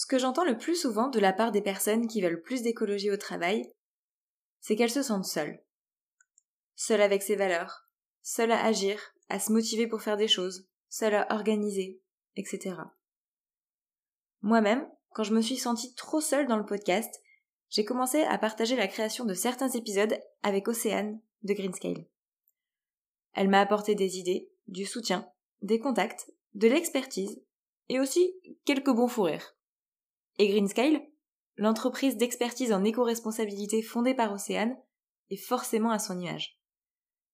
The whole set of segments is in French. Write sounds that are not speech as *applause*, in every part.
Ce que j'entends le plus souvent de la part des personnes qui veulent plus d'écologie au travail, c'est qu'elles se sentent seules. Seules avec ses valeurs, seules à agir, à se motiver pour faire des choses, seules à organiser, etc. Moi-même, quand je me suis sentie trop seule dans le podcast, j'ai commencé à partager la création de certains épisodes avec Océane de Greenscale. Elle m'a apporté des idées, du soutien, des contacts, de l'expertise et aussi quelques bons fous rires. Et Greenscale, l'entreprise d'expertise en éco-responsabilité fondée par Océane, est forcément à son image.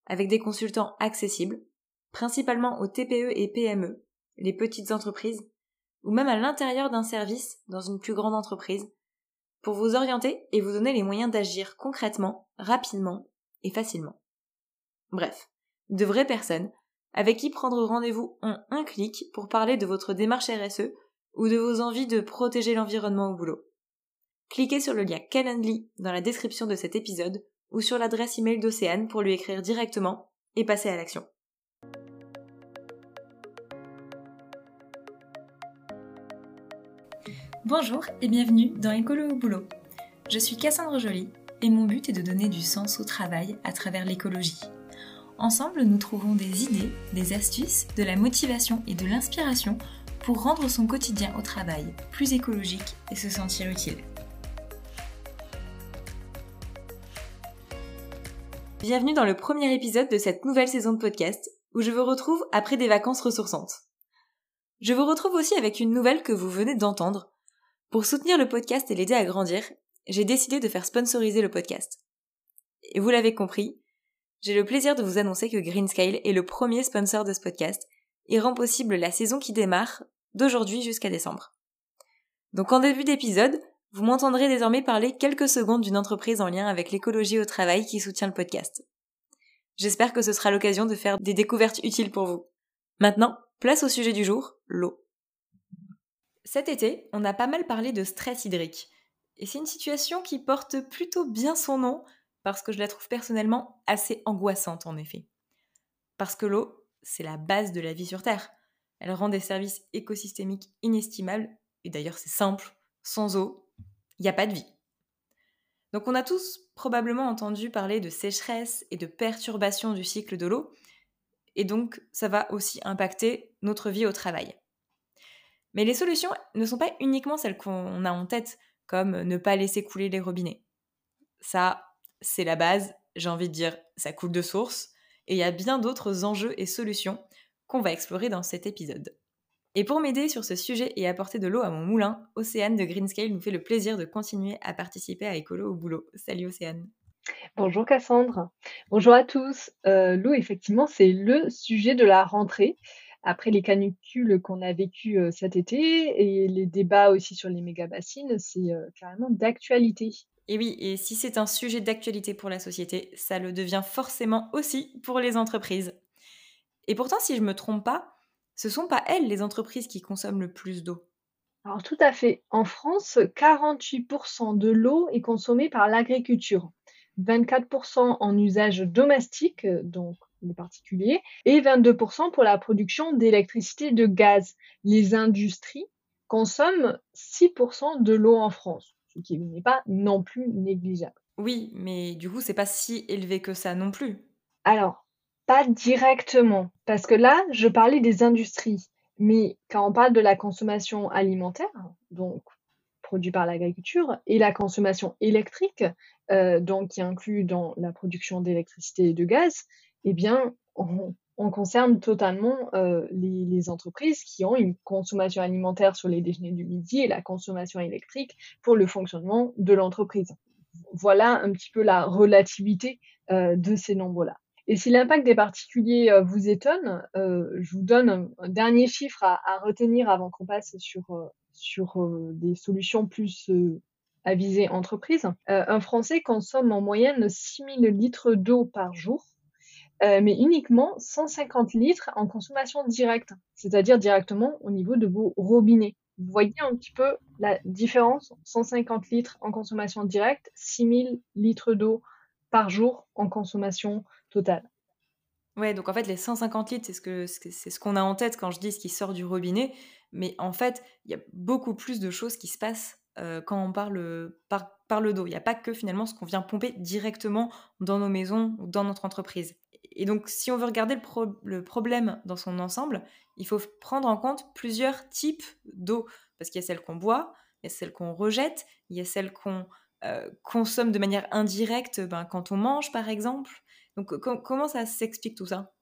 Avec des consultants accessibles, principalement aux TPE et PME, les petites entreprises, ou même à l'intérieur d'un service dans une plus grande entreprise, pour vous orienter et vous donner les moyens d'agir concrètement, rapidement et facilement. Bref, de vraies personnes avec qui prendre rendez-vous en un clic pour parler de votre démarche RSE ou de vos envies de protéger l'environnement au boulot. Cliquez sur le lien Calendly dans la description de cet épisode ou sur l'adresse email d'Océane pour lui écrire directement et passer à l'action. Bonjour et bienvenue dans Écolo au boulot. Je suis Cassandre Joly et mon but est de donner du sens au travail à travers l'écologie. Ensemble, nous trouvons des idées, des astuces, de la motivation et de l'inspiration pour rendre son quotidien au travail plus écologique et se sentir utile. Bienvenue dans le premier épisode de cette nouvelle saison de podcast où je vous retrouve après des vacances ressourçantes. Je vous retrouve aussi avec une nouvelle que vous venez d'entendre. Pour soutenir le podcast et l'aider à grandir, j'ai décidé de faire sponsoriser le podcast. Et vous l'avez compris, j'ai le plaisir de vous annoncer que Greenscale est le premier sponsor de ce podcast et rend possible la saison qui démarre d'aujourd'hui jusqu'à décembre. Donc en début d'épisode, vous m'entendrez désormais parler quelques secondes d'une entreprise en lien avec l'écologie au travail qui soutient le podcast. J'espère que ce sera l'occasion de faire des découvertes utiles pour vous. Maintenant, place au sujet du jour, l'eau. Cet été, on a pas mal parlé de stress hydrique. Et c'est une situation qui porte plutôt bien son nom parce que je la trouve personnellement assez angoissante en effet. Parce que l'eau, c'est la base de la vie sur Terre. Elle rend des services écosystémiques inestimables, et d'ailleurs c'est simple, sans eau, il n'y a pas de vie. Donc on a tous probablement entendu parler de sécheresse et de perturbation du cycle de l'eau, et donc ça va aussi impacter notre vie au travail. Mais les solutions ne sont pas uniquement celles qu'on a en tête, comme ne pas laisser couler les robinets. Ça, c'est la base, j'ai envie de dire, ça coule de source, et il y a bien d'autres enjeux et solutions qu'on va explorer dans cet épisode. Et pour m'aider sur ce sujet et apporter de l'eau à mon moulin, Océane de Greenscale nous fait le plaisir de continuer à participer à Écolo au boulot. Salut Océane. Bonjour Cassandre. Bonjour à tous. Euh, l'eau, effectivement, c'est le sujet de la rentrée. Après les canicules qu'on a vécues euh, cet été et les débats aussi sur les méga-bassines, c'est euh, carrément d'actualité. Et oui, et si c'est un sujet d'actualité pour la société, ça le devient forcément aussi pour les entreprises. Et pourtant, si je me trompe pas, ce sont pas elles les entreprises qui consomment le plus d'eau. Alors tout à fait. En France, 48% de l'eau est consommée par l'agriculture, 24% en usage domestique, donc les particuliers, et 22% pour la production d'électricité de gaz. Les industries consomment 6% de l'eau en France ce qui n'est pas non plus négligeable. Oui, mais du coup, c'est pas si élevé que ça non plus. Alors, pas directement, parce que là, je parlais des industries. Mais quand on parle de la consommation alimentaire, donc produit par l'agriculture, et la consommation électrique, euh, donc qui inclut dans la production d'électricité et de gaz, eh bien, on, on concerne totalement euh, les, entreprises qui ont une consommation alimentaire sur les déjeuners du midi et la consommation électrique pour le fonctionnement de l'entreprise. Voilà un petit peu la relativité euh, de ces nombres-là. Et si l'impact des particuliers euh, vous étonne, je vous donne un, dernier chiffre à, retenir avant qu'on passe sur, sur des solutions plus à viser entreprise. un Français consomme en moyenne 6000 litres d'eau par jour euh, mais uniquement 150 litres en consommation directe, c'est-à-dire directement au niveau de vos robinets. Vous voyez un petit peu la différence 150 litres en consommation directe, 6000 litres d'eau par jour en consommation totale. Ouais, donc en fait, les 150 litres, c'est ce qu'on ce qu'on a en tête quand je dis ce qui sort du robinet. Mais en fait, il y a beaucoup plus de choses qui se passent quand on parle par, par le dos. Il n'y a pas que finalement ce qu'on vient pomper directement dans nos maisons ou dans notre entreprise. Et donc, si on veut regarder le, problème dans son ensemble, il faut prendre en compte plusieurs types d'eau. Parce qu'il y a celle qu'on boit, il y a celle qu'on rejette, il y a celle qu'on consomme de manière indirecte ben, quand on mange, par exemple. Donc, comment ça s'explique tout ça?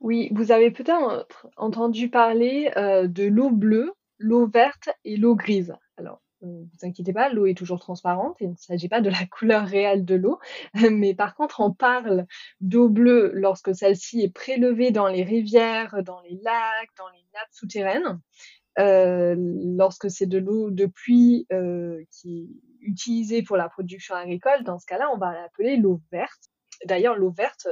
Oui, vous avez peut-être entendu parler euh, de l'eau bleue, l'eau verte et l'eau grise. Alors, ne euh, vous inquiétez pas, l'eau est toujours transparente. Il ne s'agit pas de la *laughs* couleur réelle de l'eau, mais par contre, on parle d'eau bleue lorsque celle-ci est prélevée dans les rivières, dans les lacs, dans les nappes souterraines. Euh, lorsque c'est de l'eau de pluie qui est utilisée pour la production agricole, dans ce cas-là, on va l'appeler l'eau verte. D'ailleurs, l'eau verte,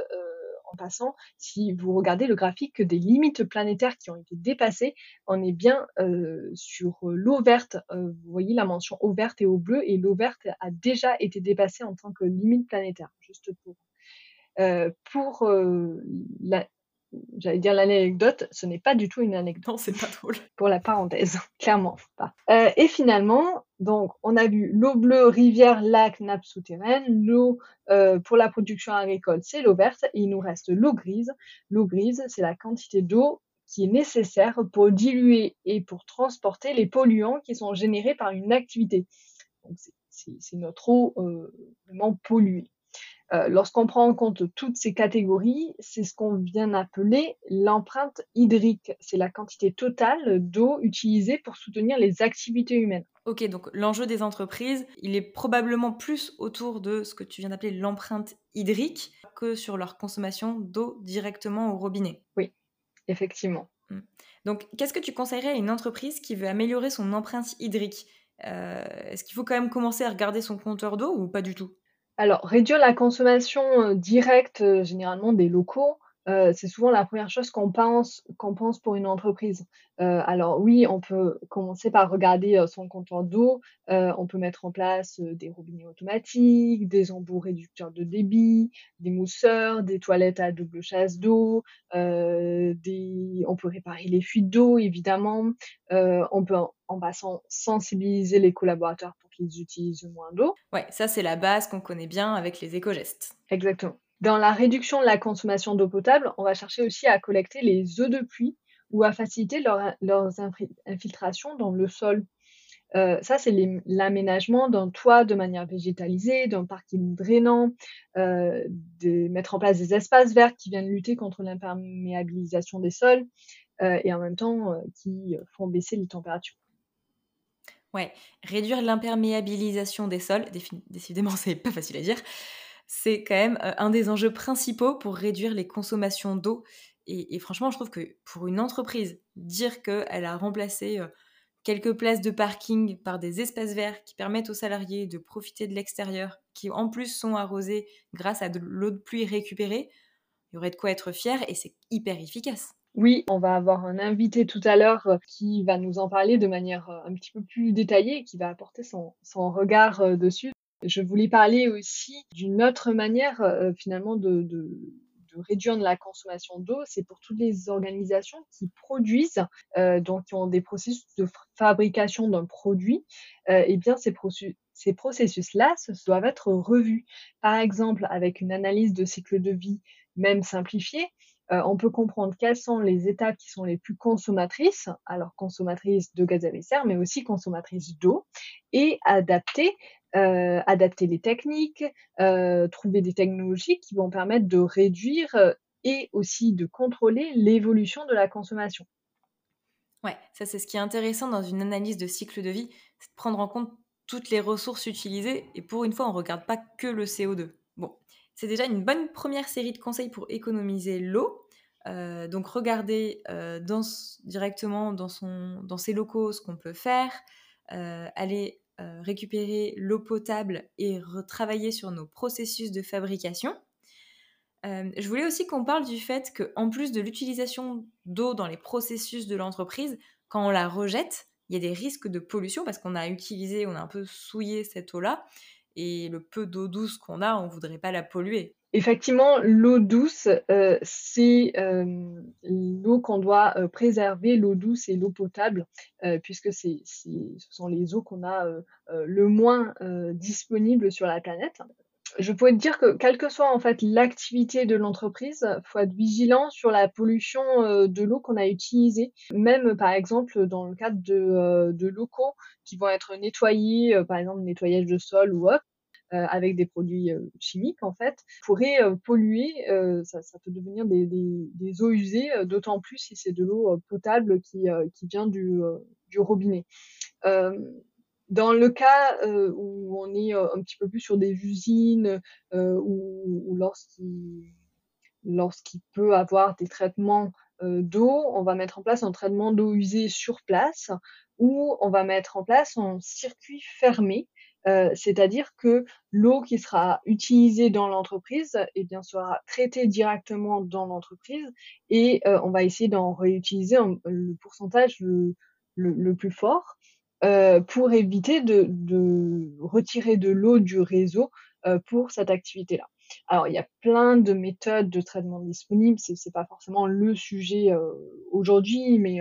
en passant, si vous regardez le graphique des limites planétaires qui ont été dépassées, on est bien euh, sur euh, l'eau verte. Euh, vous voyez la mention eau verte et eau bleue, et l'eau verte a déjà été dépassée en tant que limite planétaire, juste pour. pour la, j'allais dire l'anecdote, ce n'est pas du tout une anecdote. Non, c'est pas drôle. *laughs* Pour la parenthèse, *laughs* clairement pas. Euh, et finalement, donc, on a vu l'eau bleue, rivière, lac, nappe souterraine. L'eau euh, pour la production agricole, c'est l'eau verte. Et il nous reste l'eau grise. L'eau grise, c'est la quantité d'eau qui est nécessaire pour diluer et pour transporter les polluants qui sont générés par une activité. Donc, c'est notre eau euh, vraiment polluée. Euh, lorsqu'on prend en compte toutes ces catégories, c'est ce qu'on vient d'appeler l'empreinte hydrique. C'est la quantité totale d'eau utilisée pour soutenir les activités humaines. Ok, donc l'enjeu des entreprises, il est probablement plus autour de ce que tu viens d'appeler l'empreinte hydrique que sur leur consommation d'eau directement au robinet. Oui, effectivement. Hmm. Donc, qu'est-ce que tu conseillerais à une entreprise qui veut améliorer son empreinte hydrique? Euh, Est-ce qu'il faut quand même commencer à regarder son compteur d'eau ou pas du tout? Alors, réduire la consommation euh, directe, euh, généralement des locaux, euh, c'est souvent la première chose qu'on pense, qu'on pense pour une entreprise. alors oui, on peut commencer par regarder son compteur d'eau. on peut mettre en place des robinets automatiques, des embouts réducteurs de débit, des mousseurs, des toilettes à double chasse d'eau. des... On peut réparer les fuites d'eau, évidemment. on peut en passant sensibiliser les collaborateurs pour qu'ils utilisent moins d'eau. Ouais, ça c'est la base qu'on connaît bien avec les éco-gestes. Exactement. Dans la réduction de la consommation d'eau potable, on va chercher aussi à collecter les eaux de pluie ou à faciliter leur, leurs infiltrations dans le sol. Euh, ça, c'est l'aménagement d'un toit de manière végétalisée, d'un parking drainant, euh, de mettre en place des espaces verts qui viennent lutter contre l'imperméabilisation des sols euh, et en même temps qui font baisser les températures. Ouais, réduire l'imperméabilisation des sols, décidément *laughs* c'est pas facile à dire, c'est quand même un des enjeux principaux pour réduire les consommations d'eau. Et, franchement, je trouve que pour une entreprise, dire qu'elle a remplacé quelques places de parking par des espaces verts qui permettent aux salariés de profiter de l'extérieur, qui en plus sont arrosés grâce à de l'eau de pluie récupérée, il y aurait de quoi être fier et c'est hyper efficace. Oui, on va avoir un invité tout à l'heure qui va nous en parler de manière un petit peu plus détaillée qui va apporter son, regard euh, dessus. Je voulais parler aussi d'une autre manière finalement de, réduire la consommation d'eau, c'est pour toutes les organisations qui produisent, donc qui ont des processus de fabrication d'un produit, eh bien ces, ces processus-là doivent être revus. Par exemple, avec une analyse de cycle de vie même simplifiée, euh, on peut comprendre quelles sont les étapes qui sont les plus consommatrices, alors consommatrices de gaz à effet de serre, mais aussi consommatrices d'eau, et adapter, euh, adapter les techniques, euh, trouver des technologies qui vont permettre de réduire et aussi de contrôler l'évolution de la consommation. Ouais, ça c'est ce qui est intéressant dans une analyse de cycle de vie, c'est de prendre en compte toutes les ressources utilisées et pour une fois on ne regarde pas que le CO2. Bon, c'est déjà une bonne première série de conseils pour économiser l'eau. Euh, donc regarder euh, directement dans, son, dans ses locaux ce qu'on peut faire, euh, récupérer l'eau potable et retravailler sur nos processus de fabrication. je voulais aussi qu'on parle du fait qu'en plus de l'utilisation d'eau dans les processus de l'entreprise, quand on la rejette, il y a des risques de pollution parce qu'on a utilisé, on a un peu souillé cette eau-là et le peu d'eau douce qu'on a, on voudrait pas la polluer. Effectivement, l'eau douce, euh, c'est euh, l'eau qu'on doit euh, préserver, l'eau douce et l'eau potable, puisque ce sont les eaux qu'on a le moins disponibles sur la planète. Je pourrais te dire que quelle que soit en fait l'activité de l'entreprise, faut être vigilant sur la pollution de l'eau qu'on a utilisée. Même par exemple dans le cadre de, de locaux qui vont être nettoyés, par exemple nettoyage de sol ou autre, avec des produits euh, chimiques en fait, pourrait euh, polluer, ça, peut devenir des, eaux usées, d'autant plus si c'est de l'eau potable qui, qui vient du, robinet. Dans le cas où on est un petit peu plus sur des usines ou, ou lorsqu'il lorsqu'il peut avoir des traitements d'eau, on va mettre en place un traitement d'eau usée sur place ou on va mettre en place un circuit fermé euh, c'est-à-dire que l'eau qui sera utilisée dans l'entreprise eh bien, sera traitée directement dans l'entreprise et euh, on va essayer d'en réutiliser le pourcentage le, plus fort euh, pour éviter de, retirer de l'eau du réseau pour cette activité-là. Alors, il y a plein de méthodes de traitement disponibles, c'est, n'est pas forcément le sujet aujourd'hui, mais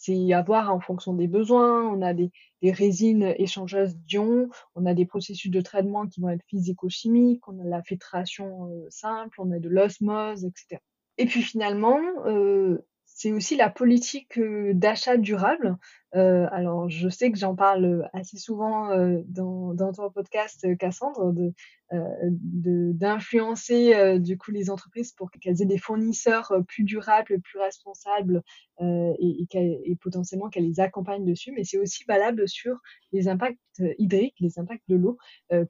c'est à voir en fonction des besoins. On a des, résines échangeuses d'ions, on a des processus de traitement qui vont être physico-chimiques, on a la filtration euh, simple, on a de l'osmose, etc. Et puis finalement, euh, c'est aussi la politique euh, d'achat durable. Euh, alors, je sais que j'en parle assez souvent euh, dans, ton podcast, Cassandre, d'influencer du coup les entreprises pour qu'elles aient des fournisseurs plus durables, plus responsables et, et, potentiellement qu'elles les accompagnent dessus. Mais c'est aussi valable sur les impacts hydriques, les impacts de l'eau,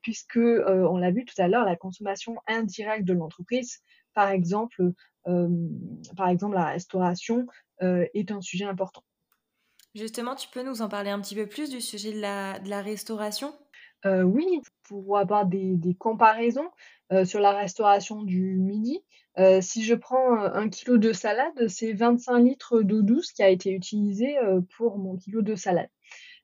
puisque on l'a vu tout à l'heure, la consommation indirecte de l'entreprise, par exemple, par exemple, la restauration est un sujet important. Justement, tu peux nous en parler un petit peu plus du sujet de la, de la restauration? Euh, Oui, pour avoir des, des comparaisons sur la restauration du midi. si je prends un kilo de salade, c'est 25 litres d'eau douce qui a été utilisé pour mon kilo de salade.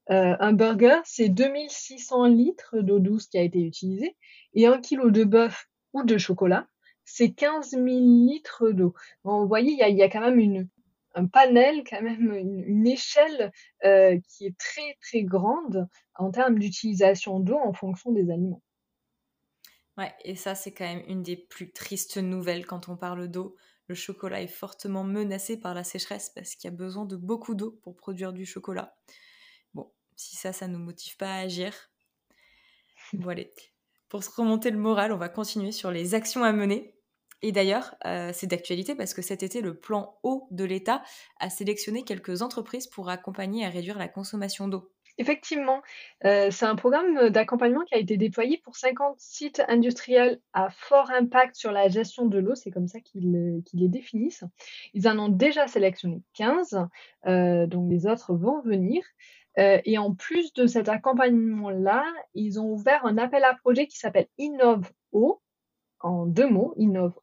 un burger, c'est 2600 litres d'eau douce qui a été utilisé. Et un kilo de bœuf ou de chocolat, c'est 15 000 litres d'eau. vous voyez, il y a, quand même un panel, quand même une, échelle euh, qui est très très grande en termes d'utilisation d'eau en fonction des aliments. Ouais, et ça c'est quand même une des plus tristes nouvelles quand on parle d'eau. Le chocolat est fortement menacé par la sécheresse parce qu'il y a besoin de beaucoup d'eau pour produire du chocolat. Bon, si ça, ça nous motive pas à agir. Voilà. Pour se remonter le moral, on va continuer sur les actions à mener et d'ailleurs, euh, c'est d'actualité parce que cet été, le plan eau de l'État a sélectionné quelques entreprises pour accompagner à réduire la consommation d'eau. Effectivement, euh, c'est un programme d'accompagnement qui a été déployé pour 50 sites industriels à fort impact sur la gestion de l'eau, c'est comme ça qu'ils les définissent. Ils en ont déjà sélectionné 15, euh, donc les autres vont venir. et en plus de cet accompagnement-là, ils ont ouvert un appel à projet qui s'appelle Innove Eau, en deux mots, Innove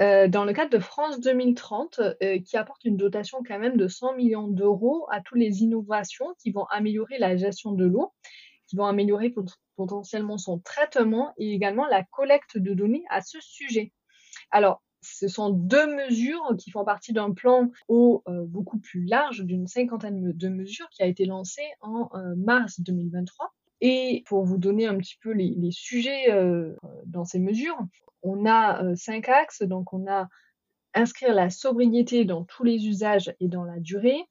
euh, dans le cadre de France 2030, euh, qui apporte une dotation quand même de 100 millions d'euros à toutes les innovations qui vont améliorer la gestion de l'eau, qui vont améliorer potentiellement son traitement et également la collecte de données à ce sujet. Alors, ce sont deux mesures qui font partie d'un plan eau euh, beaucoup plus large, d'une cinquantaine de mesures, qui a été lancé en mars 2023 et pour vous donner un petit peu les, sujets euh, dans ces mesures, on a euh, cinq axes. Donc, on a inscrire la sobriété dans tous les usages et dans la durée,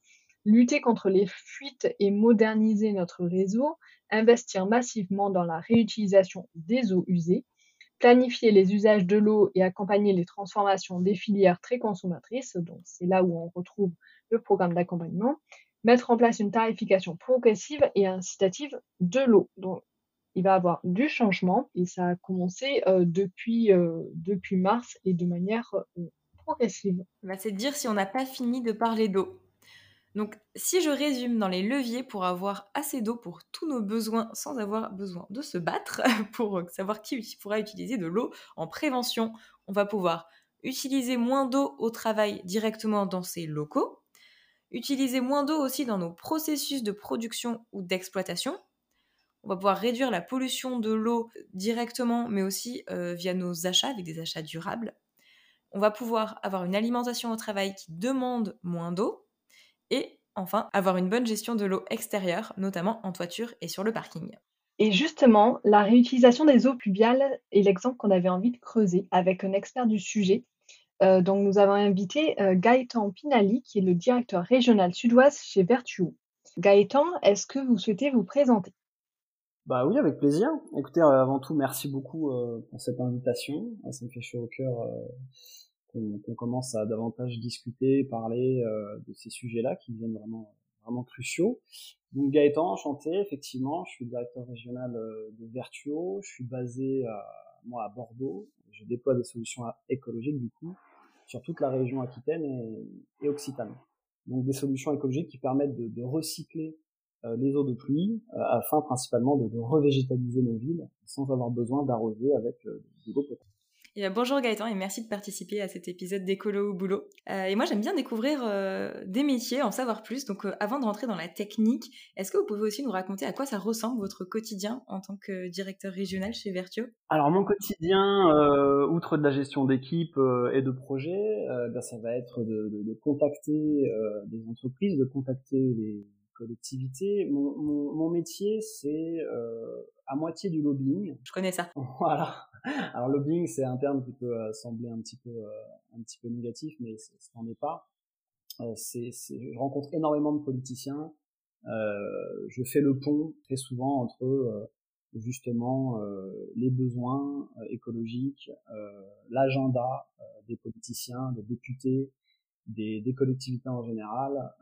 lutter contre les fuites et moderniser notre réseau, investir massivement dans la réutilisation des eaux usées, planifier les usages de l'eau et accompagner les transformations des filières très consommatrices. Donc, c'est là où on retrouve le programme d'accompagnement mettre en place une tarification progressive et incitative de l'eau. Donc, il va y avoir du changement et ça a commencé euh, depuis, euh, depuis mars et de manière euh, progressive. Bah, c'est dire si on n'a pas fini de parler d'eau. Donc, si je résume dans les leviers pour avoir assez d'eau pour tous nos besoins sans avoir besoin de se battre, *laughs* pour savoir qui pourra utiliser de l'eau en prévention, on va pouvoir utiliser moins d'eau au travail directement dans ces locaux, utiliser moins d'eau aussi dans nos processus de production ou d'exploitation. On va pouvoir réduire la pollution de l'eau directement, mais aussi via nos achats, avec des achats durables. On va pouvoir avoir une alimentation au travail qui demande moins d'eau. Et enfin, avoir une bonne gestion de l'eau extérieure, notamment en toiture et sur le parking. Et justement, la réutilisation des eaux pluviales est l'exemple qu'on avait envie de creuser avec un expert du sujet. Euh, donc, nous avons invité euh, Gaëtan Pinali, qui est le directeur régional sud-ouest chez Vertuo. Gaëtan, est-ce que vous souhaitez vous présenter? Bah oui, avec plaisir. Écoutez, euh, avant tout, merci beaucoup pour cette invitation. Ça me fait chaud au cœur qu'on commence à davantage discuter, parler de ces sujets-là qui viennent vraiment vraiment cruciaux. Donc Gaëtan, enchanté, effectivement, je suis directeur régional de Vertuo, je suis basé moi à Bordeaux, je déploie des solutions écologiques du coup sur toute la région Aquitaine et, Occitane. Donc des solutions écologiques qui permettent de, recycler euh, les eaux de pluie euh, afin principalement de, de revégétaliser nos villes sans avoir besoin d'arroser avec de l'eau potable. Euh, bonjour Gaëtan et merci de participer à cet épisode d'Écolo au boulot. Euh, et moi j'aime bien découvrir euh, des métiers, en savoir plus. Donc avant de rentrer dans la technique, est-ce que vous pouvez aussi nous raconter à quoi ça ressemble votre quotidien en tant que directeur régional chez Vertio Alors mon quotidien, outre de la gestion d'équipe et de projet, ben, ça va être de, de contacter des entreprises, de contacter les collectivités. Mon, mon, mon métier, c'est euh, à moitié du lobbying. Je connais ça. *laughs* Voilà. *laughs* Alors lobbying, c'est un terme qui peut euh, sembler un petit peu euh, un petit peu négatif, mais ce n'en est pas. Euh, je rencontre énormément de politiciens. je fais le pont très souvent entre justement les besoins écologiques, l'agenda des politiciens, des députés, des, des collectivités en général,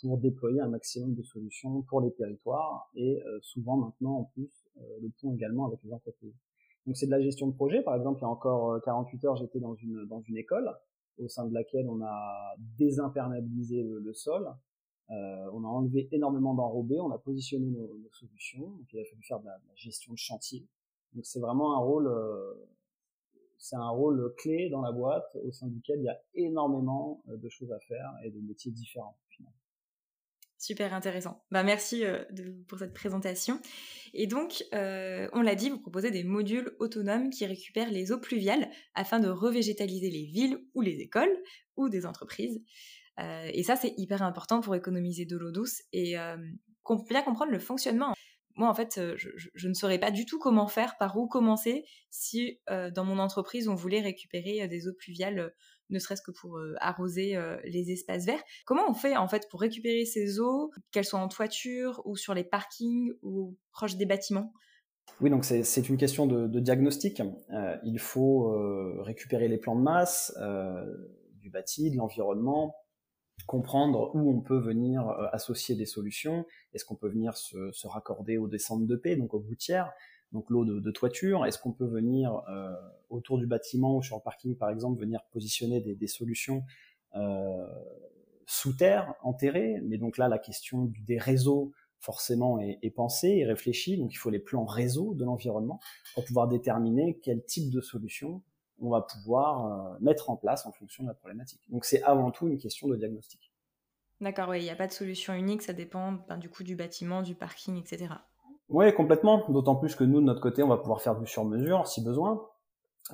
pour déployer un maximum de solutions pour les territoires et souvent maintenant en plus le pont également avec les entreprises. Donc c'est de la gestion de projet. Par exemple, il y a encore 48 euh, heures, j'étais dans une dans une école au sein de laquelle on a désimperméabilisé le, sol. Euh, on a enlevé énormément d'enrobés, on a positionné nos, nos, solutions. Donc il a fallu faire de la, gestion de chantier. Donc c'est vraiment un rôle, euh, c'est un rôle clé dans la boîte au sein duquel il y a énormément euh, de choses à faire et de métiers différents. Super intéressant. Bah, merci euh, pour cette présentation. Et donc, euh, on l'a dit, vous proposez des modules autonomes qui récupèrent les eaux pluviales afin de revégétaliser les villes ou les écoles ou des entreprises. Euh, et ça, c'est hyper important pour économiser de l'eau douce et bien comprendre le fonctionnement. Moi, en fait, je, ne saurais pas du tout comment faire, par où commencer si dans mon entreprise, on voulait récupérer des eaux pluviales ne serait-ce que pour euh, arroser euh, les espaces verts. Comment on fait en fait pour récupérer ces eaux, qu'elles soient en toiture ou sur les parkings ou proches des bâtiments? Oui, donc c'est une question de, diagnostic. Euh, il faut récupérer les plans de masse du bâti, de l'environnement, comprendre où on peut venir associer des solutions. Est-ce qu'on peut venir se, se, raccorder aux descentes de paix, donc aux gouttières? Donc l'eau de, toiture Est-ce qu'on peut venir euh, autour du bâtiment ou sur le parking par exemple venir positionner des, solutions euh, sous terre, enterrées? Mais donc là la question des réseaux forcément est, pensée et réfléchie. Donc il faut les plans réseau de l'environnement pour pouvoir déterminer quel type de solution on va pouvoir euh, mettre en place en fonction de la problématique. Donc c'est avant tout une question de diagnostic. D'accord, oui, il n'y a pas de solution unique, ça dépend ben, du coup du bâtiment, du parking, etc. Oui, complètement. D'autant plus que nous, de notre côté, on va pouvoir faire du sur-mesure si besoin.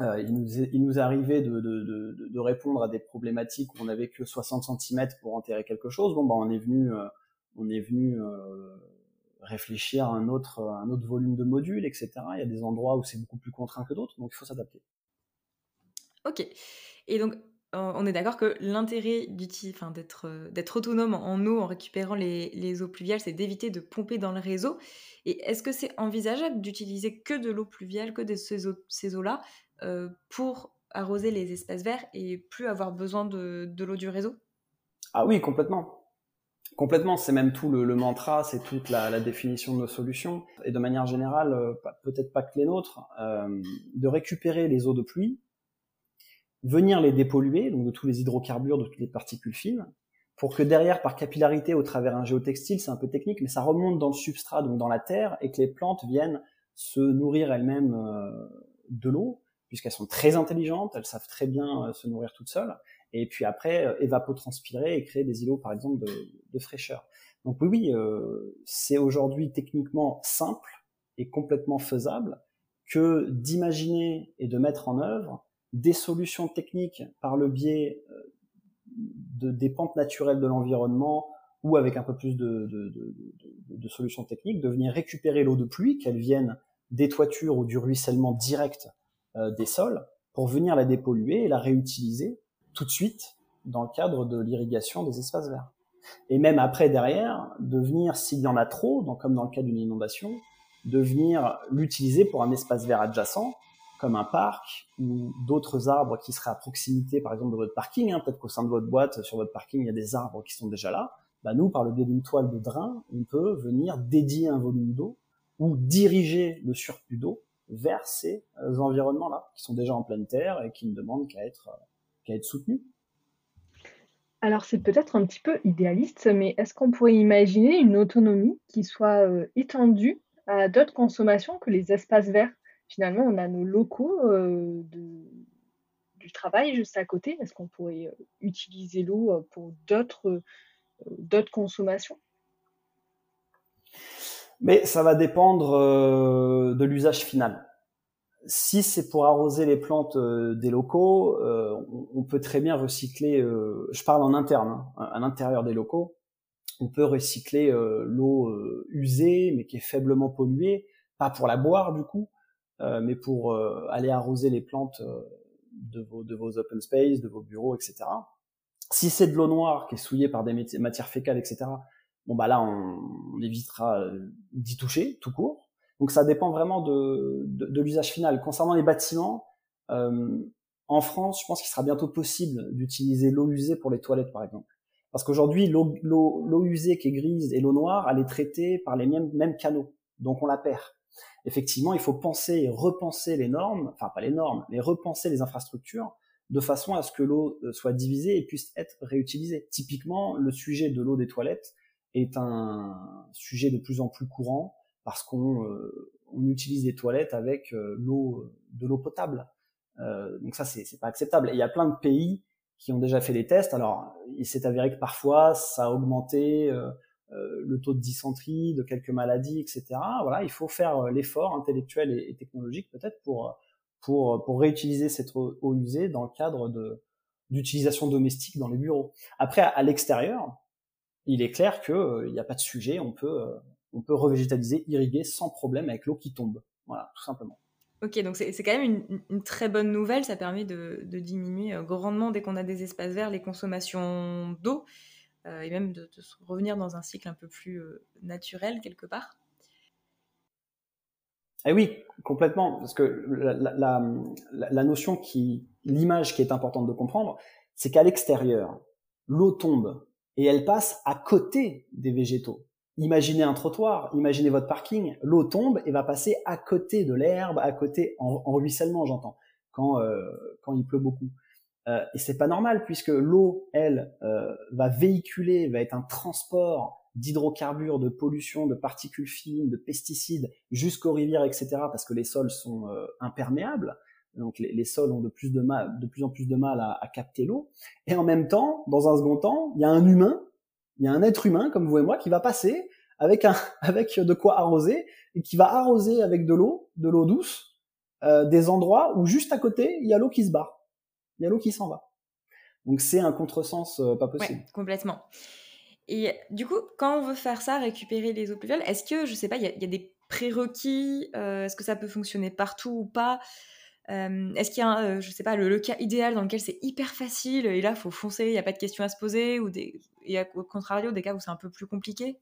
Euh, il, nous est, il nous arrivé de, répondre à des problématiques où on n'avait que 60 cm pour enterrer quelque chose. Bon, bah, on est venu, euh, on est venu euh, réfléchir à un autre, un autre volume de modules, etc. Il y a des endroits où c'est beaucoup plus contraint que d'autres, donc il faut s'adapter. Ok. Et donc, on est d'accord que l'intérêt d'être euh, d'être autonome en eau en récupérant les, eaux pluviales, c'est d'éviter de pomper dans le réseau. Et est-ce que c'est envisageable d'utiliser que de l'eau pluviale, que de ces, eaux, ces eaux-là, euh, pour arroser les espaces verts et plus avoir besoin de, l'eau du réseau? Ah oui, complètement. Complètement, c'est même tout le, mantra, c'est toute la, définition de nos solutions. Et de manière générale, euh, peut-être pas que les nôtres, euh, de récupérer les eaux de pluie, venir les dépolluer, donc de tous les hydrocarbures, de toutes les particules fines, pour que derrière, par capillarité, au travers un géotextile, c'est un peu technique, mais ça remonte dans le substrat, donc dans la terre, et que les plantes viennent se nourrir elles-mêmes euh, de l'eau, puisqu'elles sont très intelligentes, elles savent très bien euh, se nourrir toutes seules, et puis après euh, évapotranspirer et créer des îlots, par exemple, de, de fraîcheur. Donc oui, oui, euh, c'est aujourd'hui techniquement simple et complètement faisable que d'imaginer et de mettre en œuvre des solutions techniques par le biais euh, de, des pentes naturelles de l'environnement ou avec un peu plus de, solutions techniques, de venir récupérer l'eau de pluie, qu'elle vienne des toitures ou du ruissellement direct euh, des sols, pour venir la dépolluer et la réutiliser tout de suite dans le cadre de l'irrigation des espaces verts. Et même après, derrière, de venir, s'il y en a trop, donc comme dans le cas d'une inondation, de venir l'utiliser pour un espace vert adjacent, comme un parc ou d'autres arbres qui seraient à proximité, par exemple, de votre parking. Hein. Peut-être qu'au sein de votre boîte, sur votre parking, il y a des arbres qui sont déjà là. Bah, nous, par le biais d'une toile de drain, on peut venir dédier un volume d'eau ou diriger le surplus d'eau vers ces euh, environnements-là, qui sont déjà en pleine terre et qui ne demandent qu'à être, euh, qu'à être soutenus. Alors c'est peut-être un petit peu idéaliste, mais est-ce qu'on pourrait imaginer une autonomie qui soit euh, étendue à d'autres consommations que les espaces verts? Finalement, on a nos locaux du travail juste à côté. Est-ce qu'on pourrait utiliser l'eau pour d'autres consommations Mais ça va dépendre euh, de l'usage final. Si c'est pour arroser les plantes euh, des locaux, euh, on, peut très bien recycler. je parle en interne, hein, à l'intérieur des locaux. On peut recycler l'eau usée, mais qui est faiblement polluée, pas pour la boire du coup, mais pour aller arroser les plantes de vos, de vos open space, de vos bureaux, etc. Si c'est de l'eau noire qui est souillée par des matières fécales, etc., bon bah là on, évitera euh, d'y toucher tout court. Donc ça dépend vraiment de, de, l'usage final. Concernant les bâtiments, euh, en France, je pense qu'il sera bientôt possible d'utiliser l'eau usée pour les toilettes, par exemple. Parce qu'aujourd'hui, l'eau usée qui est grise et l'eau noire, elle est traitée par les mêmes, mêmes canaux. Donc on la perd. Effectivement, il faut penser et repenser les normes, enfin pas les normes, mais repenser les infrastructures de façon à ce que l'eau euh, soit divisée et puisse être réutilisée. Typiquement, le sujet de l'eau des toilettes est un sujet de plus en plus courant parce qu'on euh, utilise des toilettes avec euh, l'eau de l'eau potable. Donc ça, c'est, pas acceptable. Il y a plein de pays qui ont déjà fait des tests. Alors, il s'est avéré que parfois, ça a augmenté le taux de dysenterie, de quelques maladies, etc. Voilà, il faut faire l'effort intellectuel et, technologique peut-être pour pour, pour réutiliser cette eau, usée dans le cadre de d'utilisation domestique dans les bureaux. Après, à, l'extérieur, il est clair qu'il euh, n'y a pas de sujet, on peut, euh, on peut revégétaliser, irriguer sans problème avec l'eau qui tombe. Voilà, tout simplement. Ok, donc c'est quand même une, très bonne nouvelle, ça permet de, diminuer euh, grandement dès qu'on a des espaces verts les consommations d'eau et même de, revenir dans un cycle un peu plus naturel quelque part. Eh oui, complètement, parce que la, notion qui, l'image qui est importante de comprendre, c'est qu'à l'extérieur, l'eau tombe et elle passe à côté des végétaux. Imaginez un trottoir, imaginez votre parking, l'eau tombe et va passer à côté de l'herbe, à côté en, ruissellement, j'entends, quand euh, quand il pleut beaucoup. Euh, et c'est pas normal puisque l'eau, elle, euh, va véhiculer, va être un transport d'hydrocarbures, de pollution, de particules fines, de pesticides jusqu'aux rivières, etc. Parce que les sols sont euh, imperméables. Donc les, sols ont de plus, de, mal, de plus en plus de mal à, à capter l'eau. Et en même temps, dans un second temps, il y a un humain, il y a un être humain comme vous et moi qui va passer avec un *laughs* avec de quoi arroser et qui va arroser avec de l'eau, de l'eau douce, euh, des endroits où juste à côté il y a l'eau qui se barre, il y a l'eau qui s'en va. Donc c'est un contresens euh, pas possible. Ouais, complètement. Et du coup, quand on veut faire ça, récupérer les eaux pluviales, est-ce que, je sais pas, il y, a des prérequis euh, Est-ce que ça peut fonctionner partout ou pas? Euh, Est-ce qu'il y a, euh, je sais pas, le, cas idéal dans lequel c'est hyper facile et là, il faut foncer, il n'y a pas de questions à se poser ou des, et au contrario, des cas où c'est un peu plus compliqué?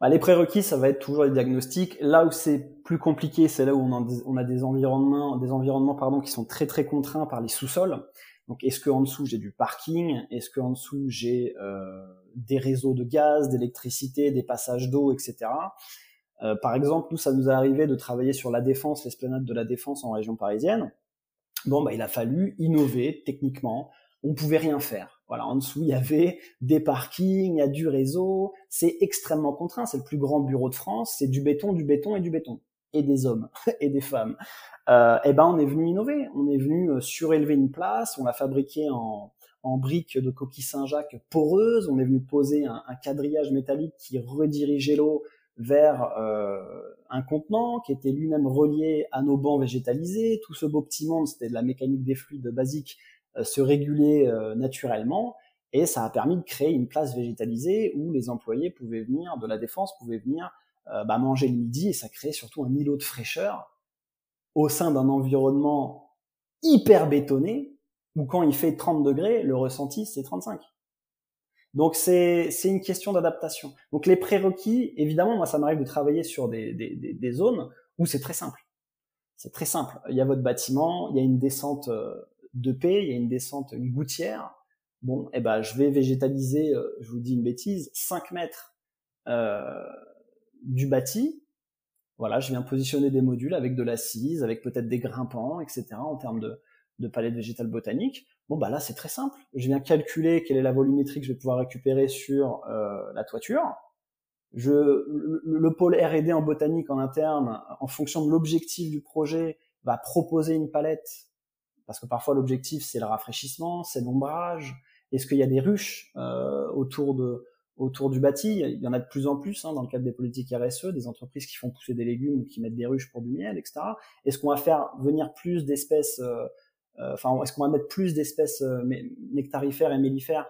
Bah, les prérequis, ça va être toujours les diagnostics. Là où c'est plus compliqué, c'est là où on a, des, environnements, des environnements pardon, qui sont très très contraints par les sous-sols. Donc, est-ce qu'en dessous j'ai du parking? Est-ce qu'en dessous j'ai euh, des réseaux de gaz, d'électricité, des passages d'eau, etc. Euh, par exemple, nous, ça nous est arrivé de travailler sur la défense, l'esplanade de la défense en région parisienne. Bon, bah, il a fallu innover techniquement. On pouvait rien faire. Voilà, en dessous, il y avait des parkings, il y a du réseau. C'est extrêmement contraint. C'est le plus grand bureau de France. C'est du béton, du béton et du béton et des hommes *laughs* et des femmes euh, eh ben on est venu innover, on est venu euh, surélever une place, on l'a fabriqué en, briques de coquilles Saint-Jacques poreuses. On est venu poser un, quadrillage métallique qui redirigeait l'eau vers euh, un contenant qui était lui-même relié à nos bancs végétalisés. Tout ce beau petit monde, c'était de la mécanique des fluides basique, se régulait euh, naturellement. Et ça a permis de créer une place végétalisée où les employés pouvaient venir, de la défense pouvaient venir bah, manger le midi et ça créait surtout un îlot de fraîcheur au sein d'un environnement hyper bétonné où quand il fait 30 degrés, le ressenti c'est 35. Donc c'est c'est une question d'adaptation. Donc les prérequis, évidemment, moi ça m'arrive de travailler sur des, des, des, zones où c'est très simple. C'est très simple. Il y a votre bâtiment, il y a une descente euh, de paix, il y a une descente, une gouttière. Bon, eh ben je vais végétaliser, euh, je vous dis une bêtise, 5 mètres euh, du bâti. Voilà, je viens positionner des modules avec de l'assise, avec peut-être des grimpants, etc. en termes de, palette végétale botanique. Bon, bah là, c'est très simple. Je viens calculer quelle est la volumétrie que je vais pouvoir récupérer sur euh, la toiture. Je, le, pôle R&D en botanique en interne, en fonction de l'objectif du projet, va proposer une palette, parce que parfois l'objectif c'est le rafraîchissement, c'est l'ombrage. Est-ce qu'il y a des ruches euh, autour de autour du bâti? Il y en a de plus en plus hein, dans le cadre des politiques RSE, des entreprises qui font pousser des légumes ou qui mettent des ruches pour du miel, etc. Est-ce qu'on va faire venir plus d'espèces euh, euh, est-ce qu'on va mettre plus d'espèces euh, nectarifères et mellifères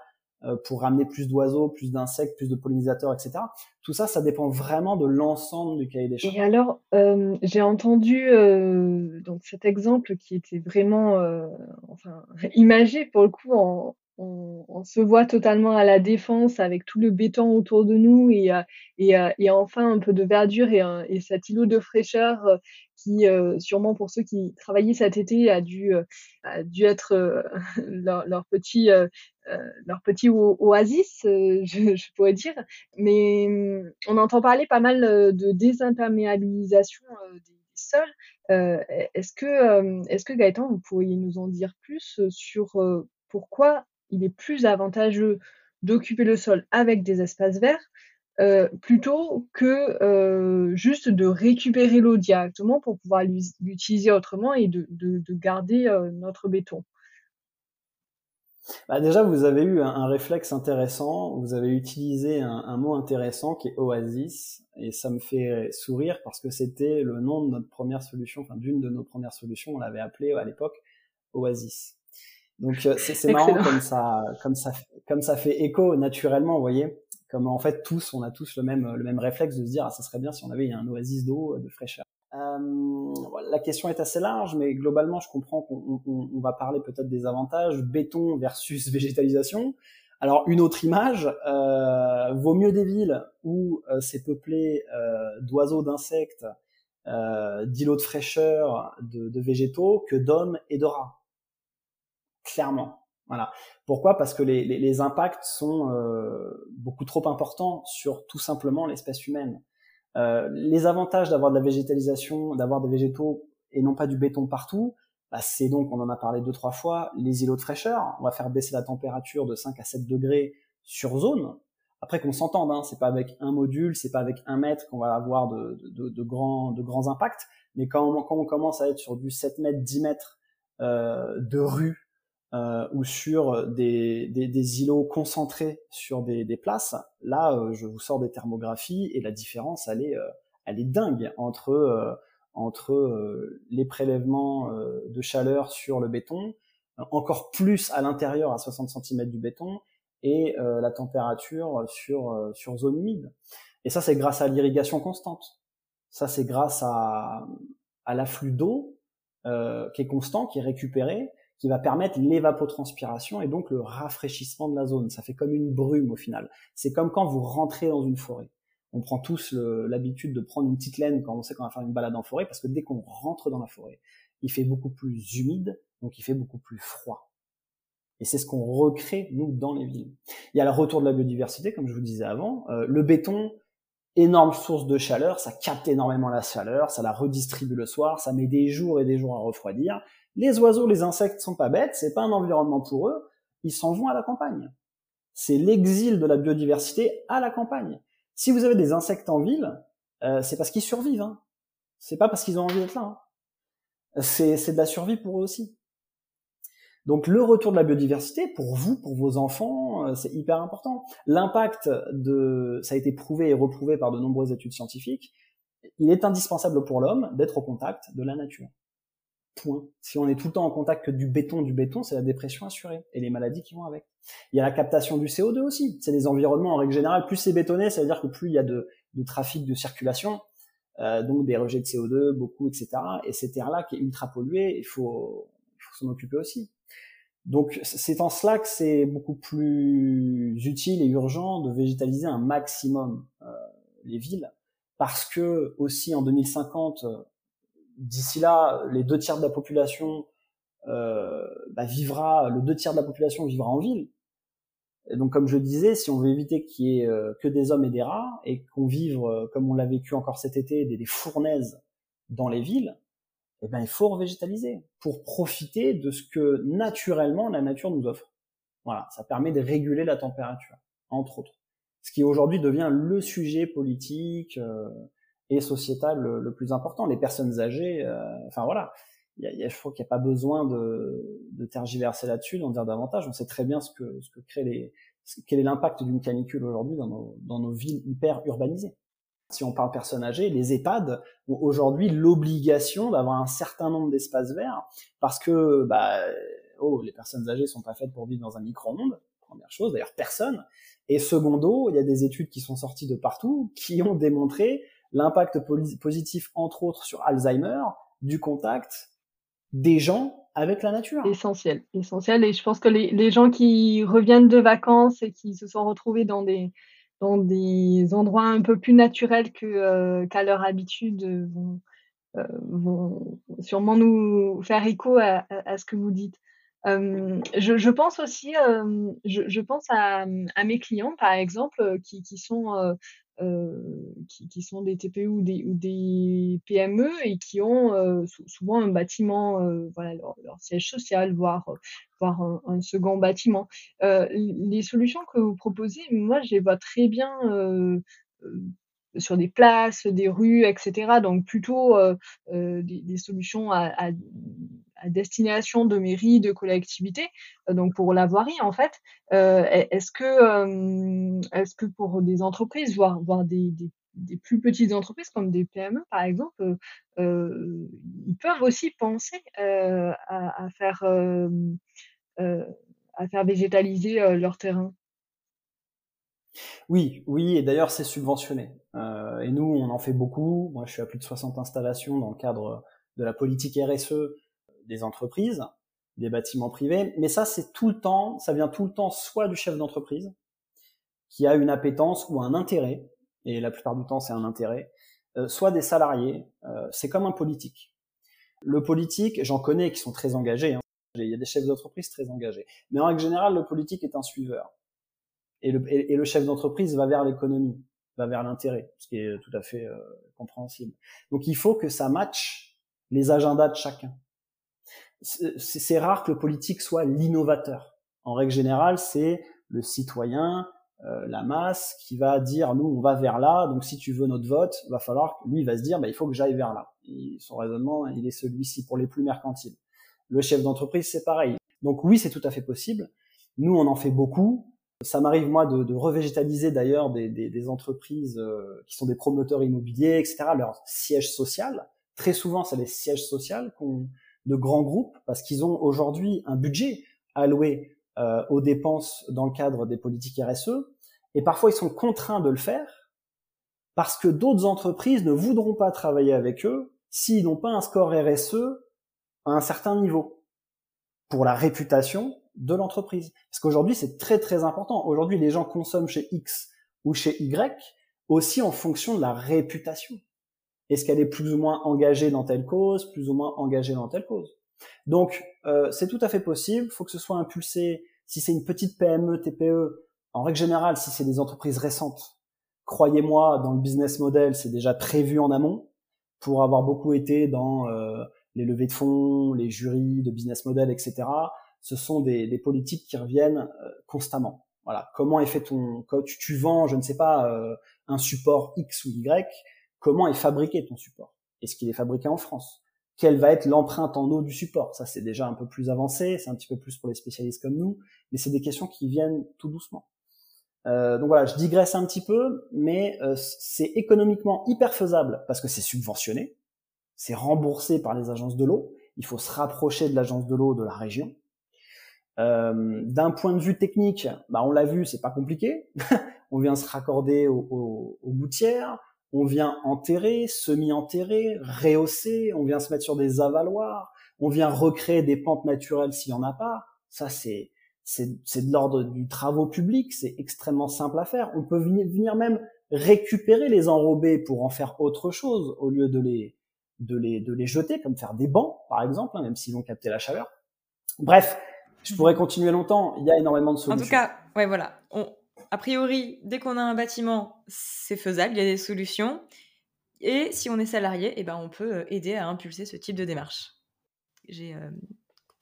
pour ramener plus d'oiseaux, plus d'insectes, plus de pollinisateurs, etc. Tout ça, ça dépend vraiment de l'ensemble du cahier des charges. Et alors, euh, j'ai entendu euh, donc cet exemple qui était vraiment, euh, enfin, imagé pour le coup on, se voit totalement à la défense avec tout le béton autour de nous et, euh, et, euh, enfin un peu de verdure et, et cet îlot de fraîcheur euh, qui, sûrement pour ceux qui travaillaient cet été, a dû, a dû être *laughs* leur, leur, petit, leur petit oasis, *laughs* je, je, pourrais dire. Mais on entend parler pas mal de désimperméabilisation des sols. est-ce que, est-ce que Gaëtan, vous pourriez nous en dire plus sur pourquoi il est plus avantageux d'occuper le sol avec des espaces verts euh, plutôt que euh, juste de récupérer l'eau directement pour pouvoir l'utiliser autrement et de, de, de garder euh, notre béton. Bah déjà, vous avez eu un, un, réflexe intéressant, vous avez utilisé un, un, mot intéressant qui est oasis, et ça me fait sourire parce que c'était le nom de notre première solution, enfin d'une de nos premières solutions, on l'avait appelé à l'époque oasis. Donc c'est marrant comme ça, comme ça, comme ça fait écho naturellement, vous voyez, comme en fait tous, on a tous le même, le même réflexe de se dire ah ça serait bien si on avait un oasis d'eau, de fraîcheur. Euh, la question est assez large, mais globalement, je comprends qu'on on, on va parler peut-être des avantages béton versus *laughs* végétalisation. Alors une autre image, euh, vaut mieux des villes où euh, c'est peuplé euh, d'oiseaux, d'insectes, euh, d'îlots de fraîcheur, de, de végétaux que d'hommes et de rats clairement. Voilà. Pourquoi? Parce que les, les, les impacts sont euh, beaucoup trop importants sur tout simplement l'espèce humaine. Euh, les avantages d'avoir de la végétalisation, d'avoir des végétaux et non pas du béton partout, bah, c'est donc, on en a parlé deux trois fois, les îlots de fraîcheur. On va faire baisser la température de 5 à 7 degrés sur zone. Après qu'on s'entende, hein, c'est pas avec un module, c'est pas avec un mètre qu'on va avoir de, de, de, grands, de grands impacts. Mais quand on, quand on commence à être sur du 7 mètres, 10 mètres euh, de rue euh, ou sur des, des, des, îlots concentrés sur des, des places, là, euh, je vous sors des thermographies et la différence, elle est, euh, elle est dingue entre, euh, entre les prélèvements de chaleur sur le béton, encore plus à l'intérieur à 60 cm du béton, et la température sur, sur zone humide. Et ça, c'est grâce à l'irrigation constante. Ça, c'est grâce à, à l'afflux d'eau qui est constant, qui est récupéré, qui va permettre l'évapotranspiration et donc le rafraîchissement de la zone. Ça fait comme une brume au final. C'est comme quand vous rentrez dans une forêt. On prend tous l'habitude de prendre une petite laine quand on sait qu'on va faire une balade en forêt parce que dès qu'on rentre dans la forêt, il fait beaucoup plus humide, donc il fait beaucoup plus froid. Et c'est ce qu'on recrée, nous, dans les villes. Il y a le retour de la biodiversité, comme je vous disais avant. Euh, le béton, énorme source de chaleur, ça capte énormément la chaleur, ça la redistribue le soir, ça met des jours et des jours à refroidir. Les oiseaux, les insectes sont pas bêtes, c'est pas un environnement pour eux, ils s'en vont à la campagne. C'est l'exil de la biodiversité à la campagne. Si vous avez des insectes en ville, euh, c'est parce qu'ils survivent. Hein. C'est pas parce qu'ils ont envie d'être là. Hein. C'est, c'est de la survie pour eux aussi. Donc le retour de la biodiversité pour vous, pour vos enfants, euh, c'est hyper important. L'impact de, ça a été prouvé et reprouvé par de nombreuses études scientifiques. Il est indispensable pour l'homme d'être au contact de la nature. Si on est tout le temps en contact que du béton, du béton, c'est la dépression assurée et les maladies qui vont avec. Il y a la captation du CO2 aussi. C'est des environnements en règle générale. Plus c'est bétonné, ça veut dire que plus il y a de, trafic, de circulation, euh, donc des rejets de CO2, beaucoup, etc. Et cette terre-là qui est ultra polluée, il faut, faut s'en occuper aussi. Donc c'est en cela que c'est beaucoup plus utile et urgent de végétaliser un maximum euh, les villes, parce que aussi en 2050, d'ici là, les deux tiers de la population euh, bah, vivra, le deux tiers de la population vivra en ville. Et donc comme je disais, si on veut éviter qu'il y ait euh, que des hommes et des rats et qu'on vive euh, comme on l'a vécu encore cet été, des, des fournaises dans les villes, eh ben, il faut revégétaliser pour profiter de ce que naturellement la nature nous offre. Voilà, ça permet de réguler la température, entre autres. Ce qui aujourd'hui devient le sujet politique euh, et sociétal le, plus important. Les personnes âgées, euh, enfin voilà, y a, y a, je crois qu'il n'y a pas besoin de, de tergiverser là-dessus, d'en dire davantage. On sait très bien ce que, ce que crée les, quel est l'impact d'une canicule aujourd'hui dans nos, dans nos villes hyper urbanisées si on parle personnes âgées, les EHPAD ont aujourd'hui l'obligation d'avoir un certain nombre d'espaces verts parce que bah, oh, les personnes âgées sont pas faites pour vivre dans un micro-ondes, première chose, d'ailleurs personne. Et secondo, il y a des études qui sont sorties de partout qui ont démontré l'impact positif, entre autres, sur Alzheimer, du contact des gens avec la nature. Essentiel, essentiel. Et je pense que les, les gens qui reviennent de vacances et qui se sont retrouvés dans des dans des endroits un peu plus naturels que euh, qu'à leur habitude euh, vont, euh, vont sûrement nous faire écho à, ce que vous dites. Je, pense aussi, je, pense à, à, mes clients, par exemple, qui, qui sont euh, qui, sont des TPE ou des, PME et qui ont euh, souvent un bâtiment, euh, voilà, leur, siège social, voire, voire un, second bâtiment. les solutions que vous proposez, moi, je les vois très bien sur des places, des rues, etc. Donc plutôt des, solutions à, à, destination de mairies, de collectivités. Euh, donc pour la voirie, en fait, euh, est-ce que, euh, est-ce que pour des entreprises, voire, des, plus petites entreprises comme des PME, par exemple, ils peuvent aussi penser à, faire à faire végétaliser leur terrain? Oui, oui, et d'ailleurs c'est subventionné. Et nous, on en fait beaucoup. Moi, je suis à plus de 60 installations dans le cadre de la politique RSE des entreprises, des bâtiments privés. Mais ça, c'est tout le temps, ça vient tout le temps soit du chef d'entreprise qui a une appétence ou un intérêt, et la plupart du temps c'est un intérêt, euh, soit des salariés. Euh, c'est comme un politique. Le politique, j'en connais qui sont très engagés. Hein. Il y a des chefs d'entreprise très engagés. Mais en règle générale, le politique est un suiveur. Et le, et le chef d'entreprise va vers l'économie va vers l'intérêt, ce qui est tout à fait euh, compréhensible. Donc il faut que ça matche les agendas de chacun. C'est rare que le politique soit l'innovateur. En règle générale, c'est le citoyen, euh, la masse qui va dire nous on va vers là, donc si tu veux notre vote, va falloir lui il va se dire bah, il faut que j'aille vers là. Son raisonnement il est celui-ci pour les plus mercantiles. Le chef d'entreprise c'est pareil. Donc oui c'est tout à fait possible. Nous on en fait beaucoup. Ça m'arrive moi de, de revégétaliser d'ailleurs des, des, des, entreprises euh, qui sont des promoteurs immobiliers, etc. Leur siège social. Très souvent, c'est les sièges sociaux de grands groupes parce qu'ils ont aujourd'hui un budget alloué euh, aux dépenses dans le cadre des politiques RSE. Et parfois, ils sont contraints de le faire parce que d'autres entreprises ne voudront pas travailler avec eux s'ils n'ont pas un score RSE à un certain niveau pour la réputation de l'entreprise. Parce qu'aujourd'hui, c'est très très important. Aujourd'hui, les gens consomment chez X ou chez Y aussi en fonction de la réputation. Est-ce qu'elle est plus ou moins engagée dans telle cause, plus ou moins engagée dans telle cause? Donc, euh, c'est tout à fait possible. Faut que ce soit impulsé. Si c'est une petite PME, TPE, en règle générale, si c'est des entreprises récentes, croyez-moi, dans le business model, c'est déjà prévu en amont pour avoir beaucoup été dans euh, les levées de fonds, les jurys de business model, etc ce sont des, des politiques qui reviennent euh, constamment. Voilà, comment est fait ton, tu, tu vends, je ne sais pas, euh, un support X ou Y, comment est fabriqué ton support? Est-ce qu'il est fabriqué en France? Quelle va être l'empreinte en eau du support? Ça, c'est déjà un peu plus avancé, c'est un petit peu plus pour les spécialistes comme nous, mais c'est des questions qui viennent tout doucement. Euh, donc voilà, je digresse un petit peu, mais euh, c'est économiquement hyper faisable parce que c'est subventionné, c'est remboursé par les agences de l'eau. Il faut se rapprocher de l'agence de l'eau de la région. Euh, D'un point de vue technique, bah on l'a vu, c'est pas compliqué. *laughs* on vient se raccorder aux au, au gouttières, on vient enterrer, semi-enterrer, rehausser, on vient se mettre sur des avaloirs, on vient recréer des pentes naturelles s'il y en a pas. Ça, c'est c'est de l'ordre du travaux public, c'est extrêmement simple à faire. On peut venir, même récupérer les enrobés pour en faire autre chose au lieu de les de les de les jeter, comme faire des bancs par exemple, hein, même s'ils vont capter la chaveur. Bref, je pourrais continuer longtemps. Il y a énormément de solutions. En tout cas, ouais, voilà. On, a priori, dès qu'on a un bâtiment, c'est faisable, il y a des solutions. Et si on est salarié, eh ben, on peut euh, aider à impulser ce type de démarche. J'ai euh,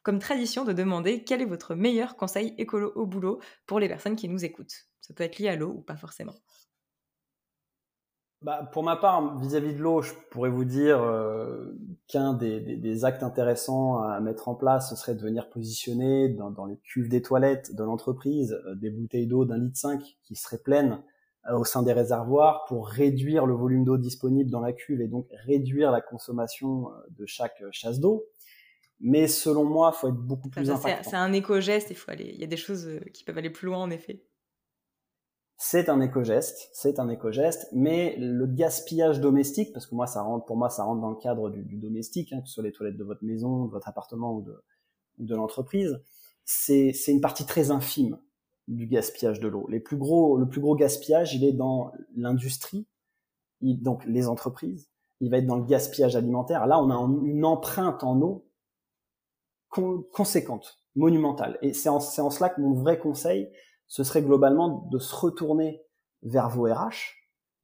comme tradition de demander quel est votre meilleur conseil écolo au boulot pour les personnes qui nous écoutent. Ça peut être lié à l'eau ou pas forcément. Bah, pour ma part, vis-à-vis de l'eau, je pourrais vous dire euh, qu'un des, des, des, actes intéressants à mettre en place, ce serait de venir positionner dans, dans les cuves des toilettes de l'entreprise euh, des bouteilles d'eau d'un litre cinq qui seraient pleines euh, au sein des réservoirs pour réduire le volume d'eau disponible dans la cuve et donc réduire la consommation de chaque chasse d'eau. Mais selon moi, il faut être beaucoup plus impactant. C'est un éco-geste, il faut aller. Il y a des choses qui peuvent aller plus loin en effet c'est un éco-geste, c'est un éco-geste, mais le gaspillage domestique, parce que moi ça rentre, pour moi ça rentre dans le cadre du, domestique, hein, que ce soit les toilettes de votre maison, de votre appartement ou de, de l'entreprise, c'est, une partie très infime du gaspillage de l'eau. Les plus gros, le plus gros gaspillage, il est dans l'industrie, donc les entreprises. Il va être dans le gaspillage alimentaire. Là, on a une empreinte en eau conséquente, monumentale. Et c'est en, c'est en cela que mon vrai conseil, ce serait globalement de se retourner vers vos RH,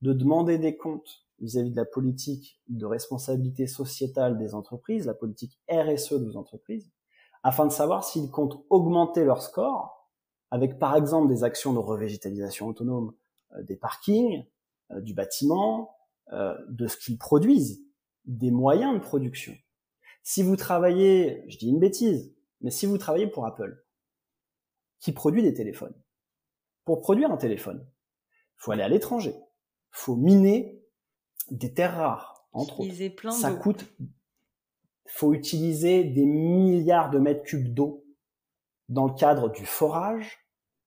de demander des comptes vis-à-vis de la politique de responsabilité sociétale des entreprises, la politique RSE de vos entreprises, afin de savoir s'ils comptent augmenter leur score avec par exemple des actions de revégétalisation autonome euh, des parkings, euh, du bâtiment, euh, de ce qu'ils produisent, des moyens de production. Si vous travaillez, je dis une bêtise, mais si vous travaillez pour Apple, qui produit des téléphones, pour produire un téléphone, faut aller à l'étranger, faut miner des terres rares, entre autres. Ça coûte, faut utiliser des milliards de mètres cubes d'eau dans le cadre du forage,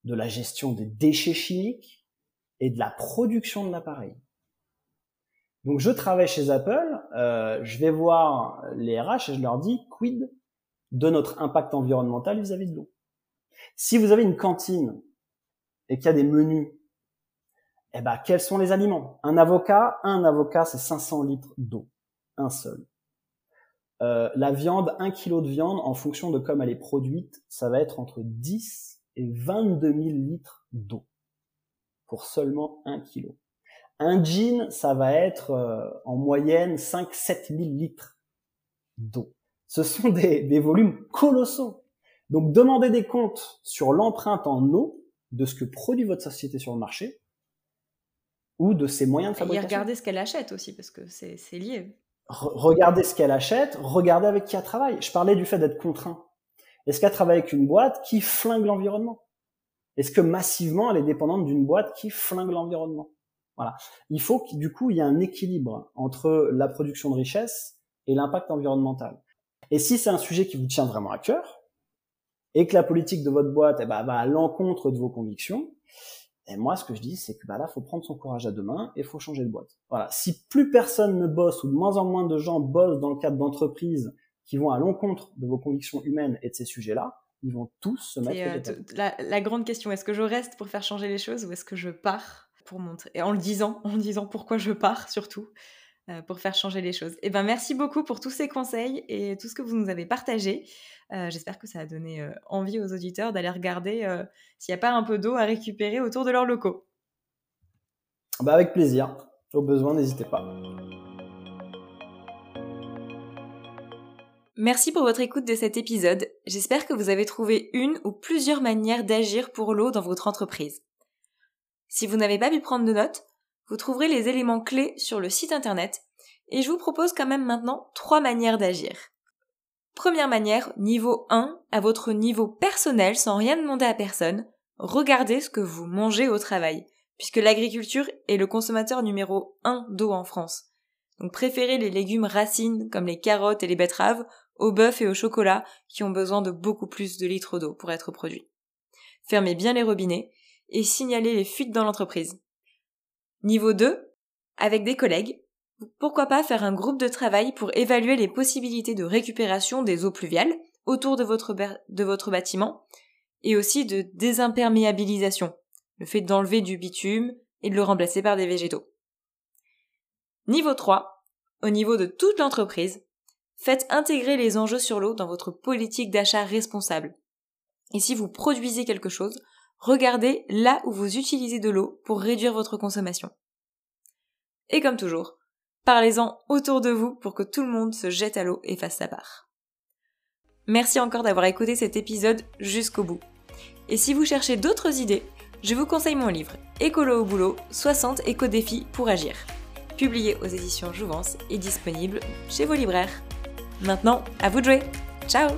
de la gestion des déchets chimiques et de la production de l'appareil. Donc je travaille chez Apple, euh, je vais voir les RH et je leur dis quid de notre impact environnemental vis-à-vis -vis de l'eau? Si vous avez une cantine et qu'il y a des menus, eh ben, quels sont les aliments? Un avocat, un avocat, c'est 500 litres d'eau, un seul. Euh, la viande, un kilo de viande, en fonction de comme elle est produite, ça va être entre 10 et 22 000 litres d'eau pour seulement un kilo. Un jean, ça va être euh, en moyenne 5-7 000 litres d'eau. Ce sont des, des volumes colossaux. Donc demandez des comptes sur l'empreinte en eau de ce que produit votre société sur le marché ou de ses moyens de fabrication. Et regardez ce qu'elle achète aussi, parce que c'est lié. regardez ce qu'elle achète, regardez avec qui elle travaille. Je parlais du fait d'être contraint. Est-ce qu'elle travaille avec une boîte qui flingue l'environnement? Est-ce que massivement elle est dépendante d'une boîte qui flingue l'environnement? Voilà. Il faut que du coup il y ait un équilibre entre la production de richesse et l'impact environnemental. Et si c'est un sujet qui vous tient vraiment à cœur, et que la politique de votre boîte eh ben, va à l'encontre de vos convictions, et moi, ce que je dis, c'est que bah là, faut prendre son courage à deux mains et faut changer de boîte. Voilà. Si plus personne ne bosse ou de moins en moins de gens bossent dans le cadre d'entreprises qui vont à l'encontre de vos convictions humaines et de ces sujets-là, ils vont tous se mettre. Euh, la, la, grande question, est-ce que je reste pour faire changer les choses ou est-ce que je pars pour montrer Et en le disant, en disant pourquoi je pars surtout. Euh, pour faire changer les choses. Et eh ben merci beaucoup pour tous ces conseils et tout ce que vous nous avez partagé. Euh, j'espère que ça a donné euh, envie aux auditeurs d'aller regarder s'il n'y a pas un peu d'eau à récupérer autour de leurs locaux. Bah avec plaisir. Au besoin, n'hésitez pas. Merci pour votre écoute de cet épisode. J'espère que vous avez trouvé une ou plusieurs manières d'agir pour l'eau dans votre entreprise. Si vous n'avez pas pu prendre de notes, vous trouverez les éléments clés sur le site internet et je vous propose quand même maintenant trois manières d'agir. Première manière, niveau 1, à votre niveau personnel, sans rien demander à personne, regardez ce que vous mangez au travail, puisque l'agriculture est le consommateur numéro 1 d'eau en France. Donc préférez les légumes racines comme les carottes et les betteraves au bœuf et au chocolat qui ont besoin de beaucoup plus de litres d'eau pour être produits. Fermez bien les robinets et signalez les fuites dans l'entreprise. Niveau 2, avec des collègues, pourquoi pas faire un groupe de travail pour évaluer les possibilités de récupération des eaux pluviales autour de votre, bâtiment et aussi de désimperméabilisation, le fait d'enlever du bitume et de le remplacer par des végétaux. Niveau 3, au niveau de toute l'entreprise, faites intégrer les enjeux sur l'eau dans votre politique d'achat responsable. Et si vous produisez quelque chose, regardez là où vous utilisez de l'eau pour réduire votre consommation. Et comme toujours, parlez-en autour de vous pour que tout le monde se jette à l'eau et fasse sa part. Merci encore d'avoir écouté cet épisode jusqu'au bout. Et si vous cherchez d'autres idées, je vous conseille mon livre Écolo au boulot 60 éco-défis pour agir. Publié aux éditions Jouvence et disponible chez vos libraires. Maintenant, à vous de jouer. Ciao